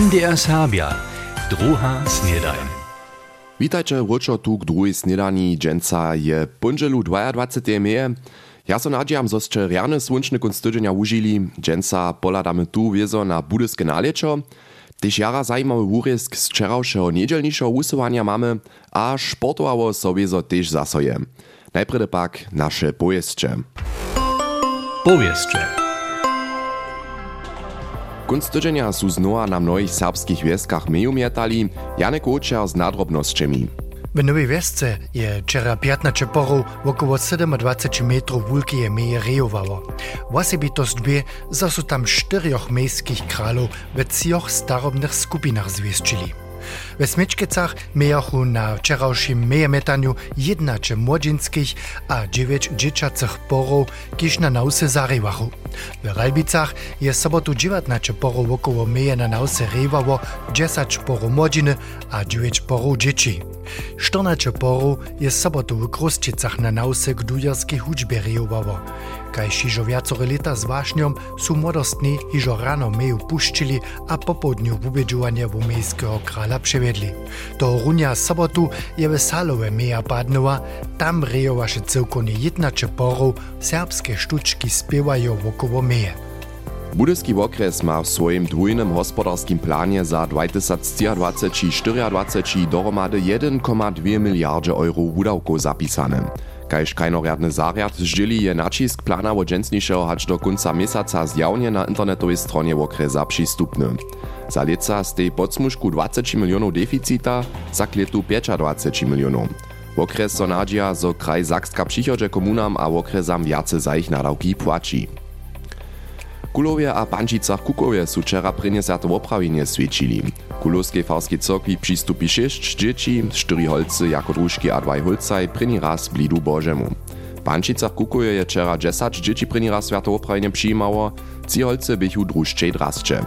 MDR Serbia, druha snedajn. Witajcie wróćo tu k druhej snedani dżęca je punželu 22. meje. Ja so nadziejam, zo ste rjane słončne kunst tydzienia užili, dżęca poladamy tu wiezo na budyske nalečo. Tyž jara zajímavý wurjesk z včerajšieho niedzielniejszego usuwania mamy, a sportowało sobie zo tyž zasoje. Najprede pak nasze pojeszcze. Powieszcze. Kunst tydzienia su znowa na mnohých serbskich wieskach meju mietali, Janek Očer z nadrobnosćemi. W Nowej Wiesce je wczera 15 porów około 27 metrów wielkie meje rejowało. Wasebitost dwie, za su tam czterech miejskich kralów we trzech starobnych skupinach zwieścili. We Smyczkicach mijachu na wczorajszym mejemetaniu 11 młodzieńskich a 9 dzieciacych porów, kiż na nausy zarywachu. V Ralbicah je sobotu 19 porov okolo mejena na vse revalo 10 porov mladine a 9 porov dzieci. 14 porov je sobotu v Krosčicach na navse gdujarski hudžbe revalo. Kaj šižo viacore leta z vašnjom su modostni hižo rano meju puščili, a popodnju bubeđuvanje v mejskega krala prevedli. To runja sobotu je vesalove meja padnova, tam rejovaše celko ne jedna čeporov, serbske štučki spevajo v okolo meje. Budyski okres ma w swoim dwójnym gospodarskim planie za 2023-2024 dohromady 1,2 miliardy euro wudawków zapisane. Kaž kajnorjadny zarjad zdzieli je nacisk plana wo dżęsniejszego hacz do końca miesiąca zjawnie na internetowej stronie okresa przystupny. Za leca z tej podsmuszku 20 milionów deficita, za kletu 25 milionów. Okres so nadzieja, kraj Zakska przychodzie komunam a okresam wiace za ich nadawki płaci. Kulowie a Pančicach Kukowie su wczera przyniesate oprawienie świecili. Kulowskiej farskiej cokwi przystupi 6 dzieci, 4 holcy jako drużki a 2 holcaj pryni raz blidu Bożemu. Pančicach Kukowie je wczera 10 dzieci pryni raz świate oprawienie przyjmało, ci holcy bychu drużczej drascze.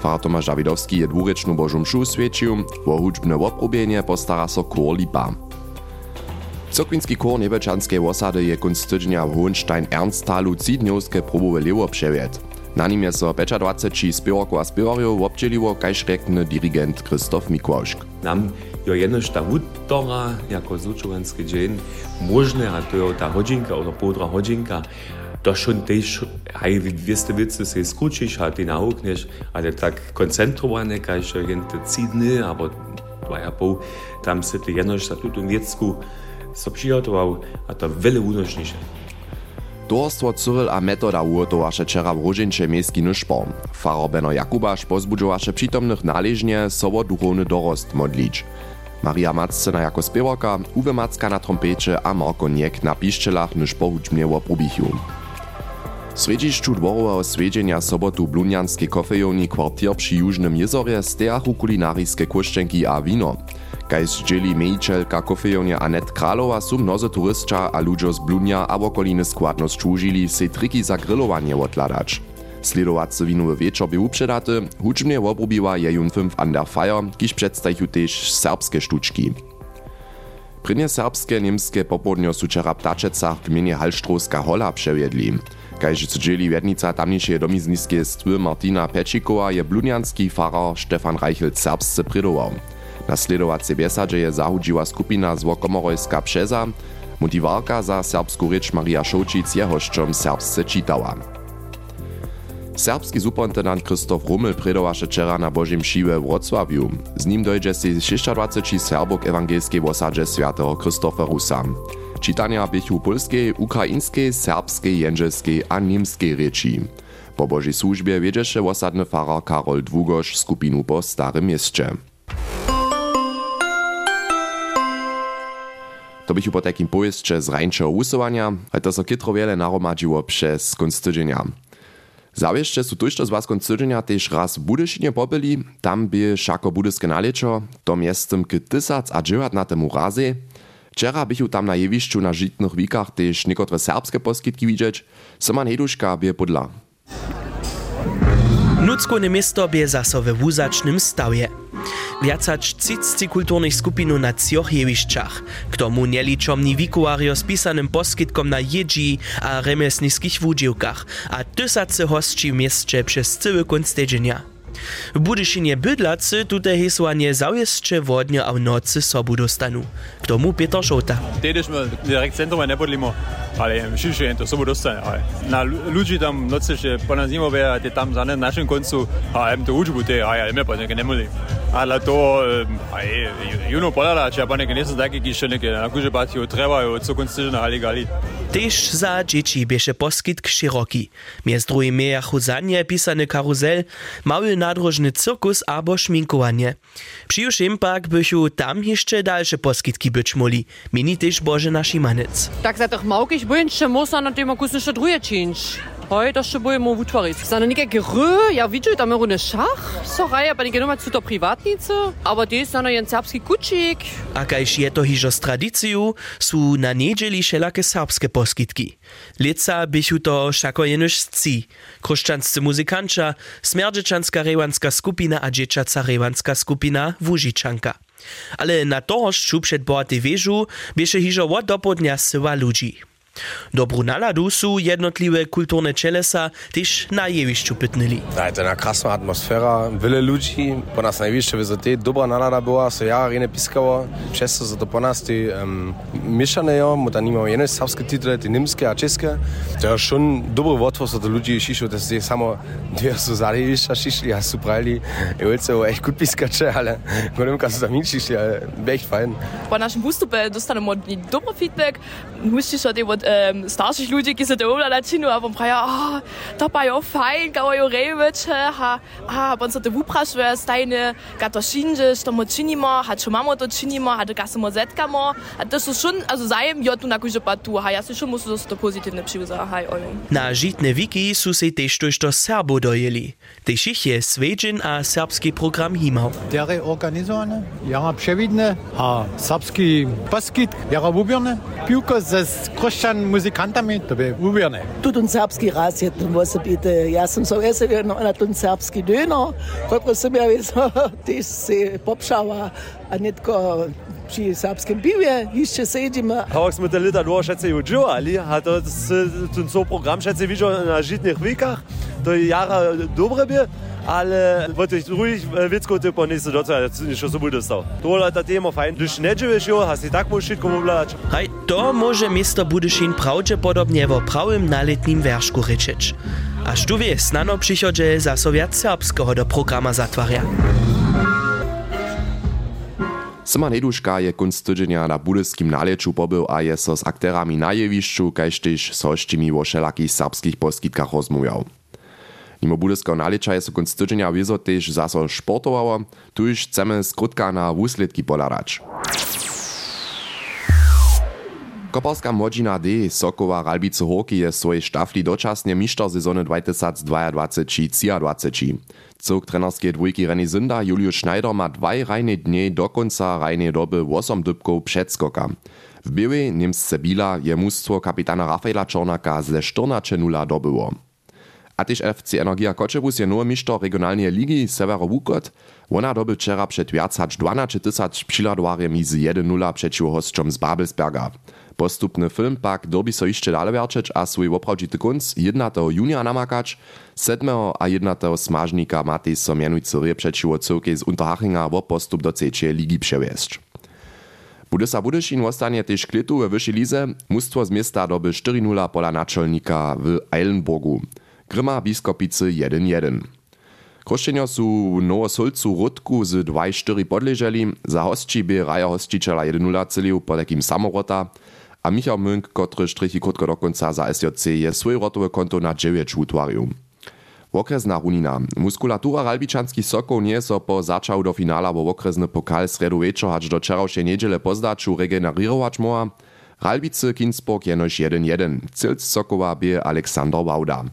Fara Tomasz Dawidowski je dwuryczną Bożą mšu świecił, wo hudźbne oprobienie postara so kor lipa. Cokvinski kor Nebečanskej osady je kunst tydzienia w Hohenstein Ernstalu cidniowskie próbowe lewo przewiet. Na nim je so 25 spěwarków a spěwarjów obdźěliło, kaž rekne dirigent Krzysztof Mikłoszk. Nam jo jednož ta wutora jako zučovanski dzień możne, a to je ta hodzinka oder podra hodzinka, to schon też, hej, wieste wicy se skučiš, a ty naukneš, ale tak koncentrowane, kaž gente cidny, abo dvaja pół, tam se ty jednož za tuto wiecku so přihotoval, a to veľa únožnejšie. Towarstwo Cyril a Metoda uhotowaše wczera w Różincze miejski nuszpor. Faro Benno Jakubasz pozbudzowaše przytomnych należnie sobo duchowny dorost modlić. Maria Macena jako spiewarka, Uwe Macka na trompecie a Marko Niek na piszczelach nuż pohučbnie woprobichu. W sredzišću dworowego swiedzienia sobotu blunjanskiej kofejowni kwartier przy Jużnym Jezorje stejachu kulinarijskie kuszczenki a wino. Kaj zdzieli mejčelka kofejownia Anet Kralowa su mnozy turystča a ludzo z Blunia a okoliny składno stłužili se triki za grillowanie odladać. Sledowacy winowy wieczor był upředaty, hučbnie wobrubiła jejun 5 Under Fire, kiż przedstawił też serbskie sztuczki. Prynje serbskie, niemskie popodnio su wczera ptaczecach gminie Halštrovska hola. Kaž dzieli wiednica tamniejszej domizniskie stwy Martina Pečikowa je blunianski farar Stefan Reichel serbsce prydował. Nasledowace biesadže je zahudziła skupina z Wokomorojska Przeza, za serbsku rycz Maria Šočic je hoščom serbsce čitała. Serbski superintendent Krzysztof Rummel predowaše wczera na Bożym Siłę w Wrocławiu. Z nim dojdzie się 26 serbok ewangelskiej w osadzie świętego Krzysztofa Rusa. Čitanja běchu polskiej, ukrajinskiej, serbskiej, jędzelskiej a niemskiej reči. Po Bożej służbie wiedziesze osadny farar Karol Dwugosz skupinu po Starym Mieście. To bych po takim pojeździe z rańczego usuwania, ale to so kitro wiele naromadziło przez koniec tydzienia. Zawieszcze su tuż z was koniec tydzienia też raz Budyszynie pobyli, tam by szako budyskie naleczo, to miestem k tysac a dziewiat na temu razy, Wczera bychu tam na jewiszczu na żitnych wikach też niekotre serbskie poskitki widzieć, Soman Heduszka by podla. Nuckone misto bie zaso we wuzacznym stawie. Viacać cicci kulturnych skupinu na cioch jewišćach, k tomu nieličomni wikuario z pisanym poskitkom na jedzi a remesnickich wudziłkach, a tysacy hostci w mieście przez cały kunst tydzienia. W Budyšinie bydlacy tute hesłanie zaujeszcze wodnie a w nocy sobu dostanu. K tomu Peter Šota. Tedy sme direkt centrum nepodlimo, ale myślę, że to sobu dostane. Ale na ludzi tam nocy się po nas nie mówię, a ty tam za naszym końcu, a em to uczbu te, a ja nie potem nie mówię. Ale to, a juno polala, nie są takie kiszoniki, na kurze batio treba, co końcu na haligali. Tež za dzieci bieše poskitk široki. Miez druhým mejachu zanie pisany karuzel, mały nadrożny cirkus abo szminkowanie. Przyjuszym pak bychu tam jeszcze dalsze poskitki być moli, mini też Bożena Šimanec. Tak za tych małkich bądź musa na tym kusy jeszcze druje czynić. Hoj, to boję mu utworzyć. Za nie gry, ja widzę tam runde szach, soraj, aber nie numer zu der Privatnicy, aber die ist dann ein serbski kucik. A kajž je to hižo z tradiciju, su na niedzieli šelake serbske poskitki. Leca bychu to šako jenož sci. Kruščanscy muzykanča, smerdżyczanska rewanska skupina a dzieciaca rewanska skupina Wužičanka. Ale na tohošću před bohatej wieżu bieše hižo od dopodnia syła ludzi. Dobru naladu su jednotliwe kulturne čelesa też na jewišću pytnili. Da, je to jedna krasna atmosfera, wiele ludzi, po nas najwyższe wysoty, dobra nalada była, so ja rene piskało, przez to, że to po nas ty um, mieszane jo, bo tam nimamo jedne serbskie tytuły, ty niemskie a czeskie. To jest schon dobry otwór, so to ludzie šišli, to jest samo dwie so za jewišća šišli, a su pravili, je velice echt gut piskače, ale golemka su tam in šišli, ale echt fajn. Po naszym wystupie dostanemo dobry feedback, musisz od od um, starszych ludzi, ki se to latinu, a on praja, oh, to pa jo fajn, kao jo reveče, ha, a, on se te vuprašuje, stajne, ga to šinže, što mo činimo, ha, čo mamo to činimo, ha, ga se mo zetkamo, a to su šun, also zajem, jo tu na kuže pa tu, ha, ja se šun musu to pozitivne přiuza, haj, ojom. Na žitne wiki su se tež tož do Serbo dojeli. Tež ich je Svedžin a serbski program himał. Dere organizowane, jara przewidzne, a serbski paskit, jara ubierny, piłko ze sam muzikanta mi, to bi uvijene. Tudi srpski ras je tam vsebite. Jaz sem se veselil na tom srpski deno, kot sem ja vesel, tiš se popšava, a netko pri srpskem pivje, išče sedimo. Kako smo te leta dvoje še se uživali, a to je ten so program še se videl na žitnih vikah. To jara dobre by, ale w tych drugich wiecków typu nie się docela, nie się sobie dostał. To jest ta tema fajn. Gdyż nie żyjesz jo, hast i tak możesz wszystko mówić. Haj, to może miasto Budyšin prawdopodobnie w prawym naletnim werszku ryczeć. Aż tu wie, snano przychodzie za sowiat serbskiego do programa zatwarja. Sima Neduška je kunst tydzienia na budyskim naleču pobył a je so z akterami na jewišću, kaž tež s hošćimi wo všelakých serbskich poskitkach rozmujał. Mimo budyskiego naleča je so kunst tydzienia wiezo tež zaso sportowało, tuž chcemy skrótka na wusledki poladać. Koparska młodzina D Sokowa Ralbice Horki je swojej štafli dočasnie mišter sezony 2022-2023. Cok trenerskiej dwójki René Zinda Julius Schneider ma dwaj rajne dnie do końca rajnej doby 8 dybków przedskoka. W białej Niemsce Bila je mustwo kapitana Rafaela Czornaka ze 14 nula dobyło. A też FC Energia Koczebus je nowy mišter regionalnej ligi Severo Wukot. Ona dobył wczera przed wiac hacz 12 tysac przyladowarjem z 1-0 przeciw hostom z Babelsberga. Postupny film pak dobi so jeszcze dalej werčeć a swój oprawdzity kunc 1. junia namakać, 7. a 1. smażnika Matej so mianujcy rie przeciwo cyrkej z Unterhachinga wo postup do trzeciej ligi przewiesć. Budysa Budyšin ostanie też klitu we wyższej lize, mustwo z miasta doby 4-0 pola naczelnika w Eilenburgu. Gryma Biskopicy 1-1. Krošćenjo su Nowosolcu Rudku z 2-4 podleżeli, za hostči by raja hostčiteľa 1-0 celił po samorota, a Michał Münk, który strichi krótko do końca za SJC je swoje rotowe konto na 9 utwarił. Okresna runina. Muskulatura Ralbičanskich Sokoł nie so po zaczał do finala bo okresny pokal sredu wieczor aż do czerwszej niedziele pozdaču regenerirować moa. Ralbicy Kinsburg jenoś 1-1. Cilc Sokoła bie Aleksander Wauda.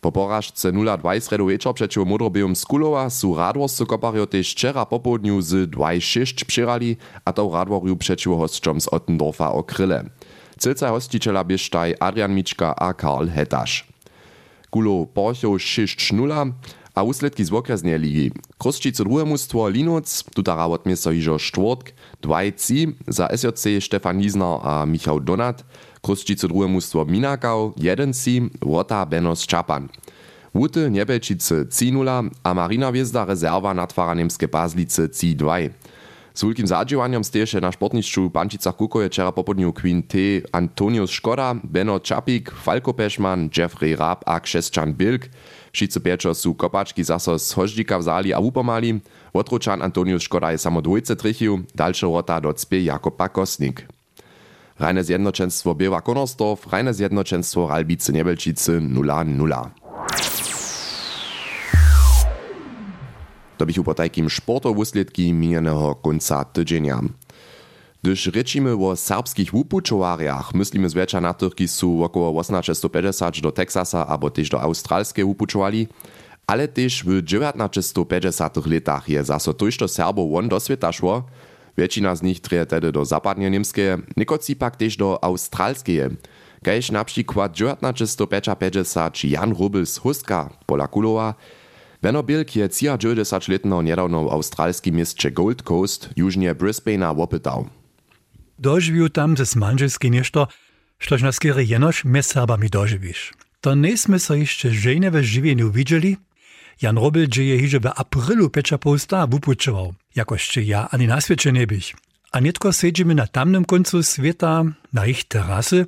Po porażce 0-2 sredu wieczor przeciw Modrobium Skulowa su radworscy kopario też wczera po południu z 2-6 przyrali, a to radworiu przeciw hostom z Ottendorfa o kryle. Cilca hosticiela bieżtaj Adrian Miczka a Karl Hetasz. Gulo Porchow 6-0, a usledki z okresnej ligi. Kruszčice drugie mustwo Linoc, tutara od miesto hižo štvrtk, 2 za SJC Stefan Niesner a Michał Donat, Kruszčice drugie mustwo Minakau, 1 Wota Benos Čapan. Łuty Niebelčice C0 a Marina Wjezda rezerwa natwara niemskie Bazlice C2. Z wielkim zadziwaniem na sportniczczu Pančicach Kukoje wczera popodniu Queen T. Antonius Škoda, Beno Čapik, Falko Pešman, Jeffrey Raab a Krzeszczan Bilk. Wszyscy pieczo su kopaczki zaso z hożdzika wzali a upomali. Wotruczan Antonius Škoda je samo dwójce trichiu, dalsze rota docpie Jakob Kosnik. Rajne zjednoczeństwo Biewa Konorsdorf, rajne zjednoczeństwo Ralbice Niebelčice 0-0. To bych po takim sporto wuslědki minionego konca tydzienia. Gdyż rečimy o serbskich wupučowarjach, myslimy zweča na tych, ki su około 1850 do Teksasa abo też do Australskie wupučowali, ale też w 1950 latach je zaso tojšto Serbo won do Väčšina z nich trie tedy do zapadne Nemskie, nekoci pak tiež do Australskie. Kajž napríklad 1955 či Jan Rubel z Huska, Pola Kulova, Veno Bilk je cia 90 letnou nedávnou australský mistče Gold Coast, južnie Brisbanea wopytał. Doživiu tam ze manželský nešto, štož na skýry jenož mes sábami doživíš. To nejsme sa ešte žejneve živinu videli, Jan Robel dzieje hiže w aprilu pecza posta wupučował, jakoście ja ani na świecie nie byś. A nietko siedzimy na tamnym końcu świata, na ich terasy,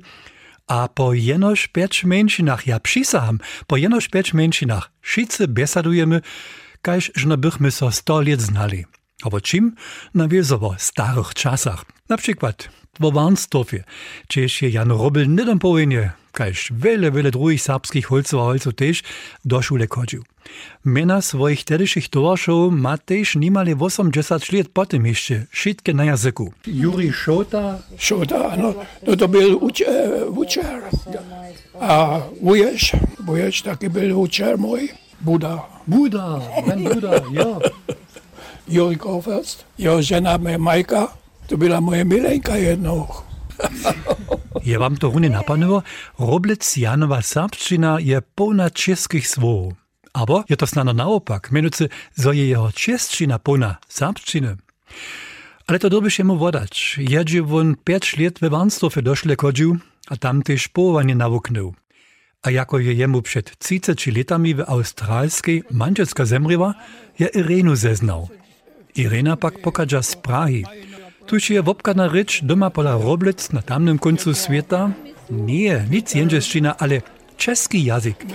a po jenož pěč menšinach, ja přisaham, po jenož pěč menšinach šice besadujemy, kaž žno bychmy so sto let znali. Aber czym? Na wieso starych czasach. Na przykład w Warnsdorfie, gdzieś je Jan Robel nidom powinie, kaž wiele, wiele drugich serbskich holców a holców też do szule chodził. Mena swoich tedyszych towarszów ma też niemale 80 lat potem jeszcze wszystkie na jazyku. Juri Szota. Szota, no, no to był ucz, uczer. A wujesz, wujesz taki był uczer mój, Buda. Buda, Ben Buda, ja. Juri Kofest. Jeho žena Majka, to byla moje milenka jednou. Je wam to runie napanuło? Roblec Janowa serbszczyna je pełna czeskich słów. Aber je to snano naopak, mianowicie, zo je jeho czeszczyna pełna serbszczyny. Ale to dobyś jemu wodać. Jedzie won 5 lat we Warnsdorfie doszle chodził, a tam też połowanie nawuknął. A jako je jemu przed 30 latami w australskiej manżelska zemriła, je Irenu zeznał. Irena pak pokaża z Prahi. Tuż je wopkana rycz doma pola Roblec na tamnym końcu świata? Nie, nic jędrzeszczyna, ale czeski jazyk.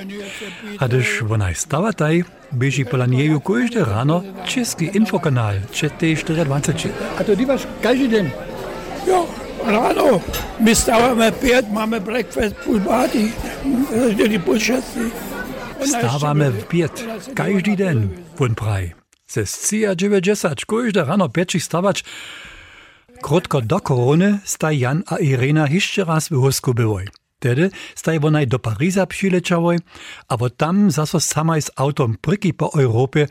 A gdyż ona stała taj, bieži pola nieju każde rano czeski infokanal, czy też 24. A to dywasz każdy dzień? Jo, rano. My stávame pět, máme breakfast půl pátý, tedy půl šestý. Stawamy w piet, każdy den, won praj. Ze scija 90, każde rano pięci stawać. Krótko do korony staj Jan a Irena jeszcze raz w Husku były. Wtedy staj wonaj do Pariza przyleciały, a wo tam zaso samaj z autom pryki po Europie,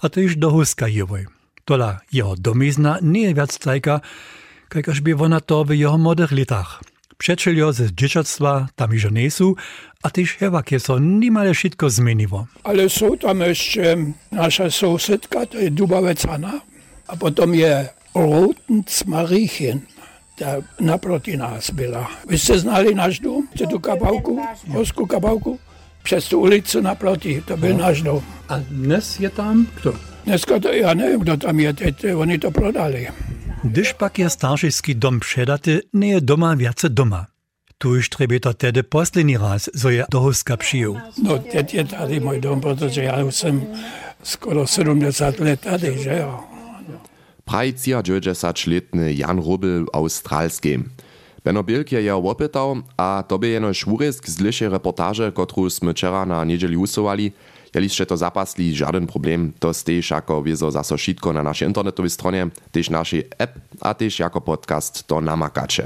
a też do Huska jeły. Tola jeho domizna nie je wiac tajka, kajkaż by wona to w jeho młodych latach. Przeczelio ze dzieciactwa tam już nie są, a też hewakie so niemale wszystko zmieniło. Ale są tam jeszcze nasza sąsiedka, to jest Dubawec Anna, a potem je Rotenc Mariechen, ta naproti nas byla. Vy jste znali náš dům? Tu kabałku, hosku kabałku? Přes tu ulicu naproti, to byl náš dům. A dnes je tam kto? Dneska to já nevím, kdo tam je teď, oni to prodali. Gdyż pak je starszyski dom przedaty, nie je doma wiace doma. Tuż trzeba to tedy poslední raz, zo je do Huska przyjął. No teď je tady můj dom, protože já už jsem skoro 70 let tady, že jo. Prajcia 90-letny Jan Rubel australski. Benno Bilk je jeho opytał, a tobie jeno szwurysk z lišej reportaže, kotru sme wczera na niedzieli usowali, jeliście to zapasli, żaden problem, to stejš jako wiezo zaso šitko na naszej internetowej stronie, też naszej app, a też jako podcast to namakacze.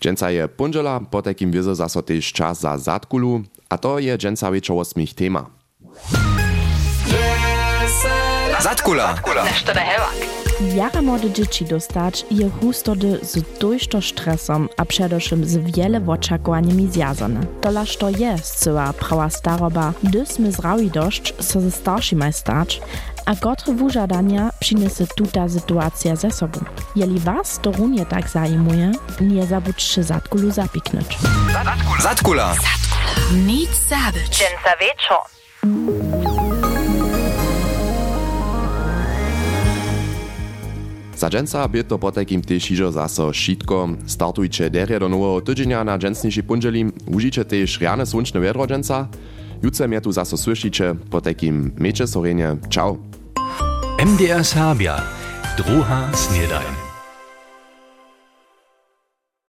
Dżęca je punżela, po takim wiezo zaso też czas za zatkulu, a to je dżęca wieczor 8 tema. Zatkula. Nešto da hevak. Jara młode dzieci dostać je hustody z dojšto stresom a przedewším z wiele oczekowaniami zjazane. Tola što je zcyła prawa staroba, gdy sme zrawi dość so ze starszymaj stać, a kotre wużadania przyniesie tuta sytuacja ze sobą. Jeli was to runie tak zajmuje, nie zabudźcie zatkulu zapiknąć. Zatkula. Nic zabyć. Dżęca Za dżęca bie to po takim też hižo zaso šitko. Startujcie derje do nowego tydzienia na dżęsniejszy pundzieli. Użyjcie też rjane słonczne wiadro dżęca. Jutce mnie tu zaso słyszycie po takim mecze sorenie. Ciao. MDR Sabia. Druha Snedajn.